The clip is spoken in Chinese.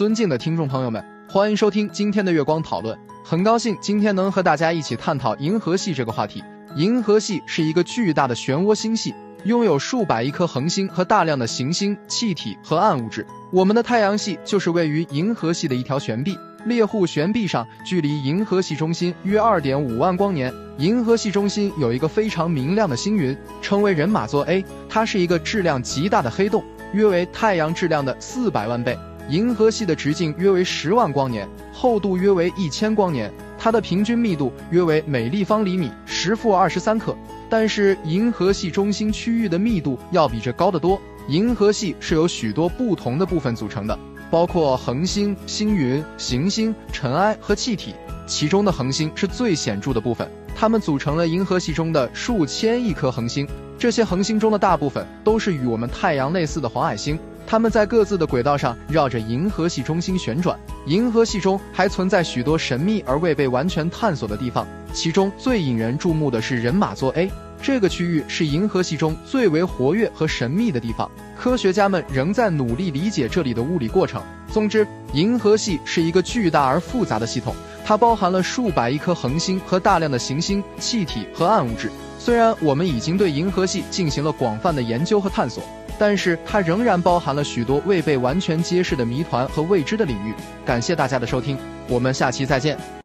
尊敬的听众朋友们，欢迎收听今天的月光讨论。很高兴今天能和大家一起探讨银河系这个话题。银河系是一个巨大的漩涡星系，拥有数百亿颗恒星和大量的行星、气体和暗物质。我们的太阳系就是位于银河系的一条悬臂。猎户悬臂上距离银河系中心约二点五万光年。银河系中心有一个非常明亮的星云，称为人马座 A，它是一个质量极大的黑洞，约为太阳质量的四百万倍。银河系的直径约为十万光年，厚度约为一千光年，它的平均密度约为每立方厘米十负二十三克。但是银河系中心区域的密度要比这高得多。银河系是由许多不同的部分组成的，包括恒星、星云、行星、尘埃和气体。其中的恒星是最显著的部分，它们组成了银河系中的数千亿颗恒星。这些恒星中的大部分都是与我们太阳类似的黄矮星。它们在各自的轨道上绕着银河系中心旋转。银河系中还存在许多神秘而未被完全探索的地方，其中最引人注目的是人马座 A。这个区域是银河系中最为活跃和神秘的地方。科学家们仍在努力理解这里的物理过程。总之，银河系是一个巨大而复杂的系统，它包含了数百亿颗恒星和大量的行星、气体和暗物质。虽然我们已经对银河系进行了广泛的研究和探索。但是它仍然包含了许多未被完全揭示的谜团和未知的领域。感谢大家的收听，我们下期再见。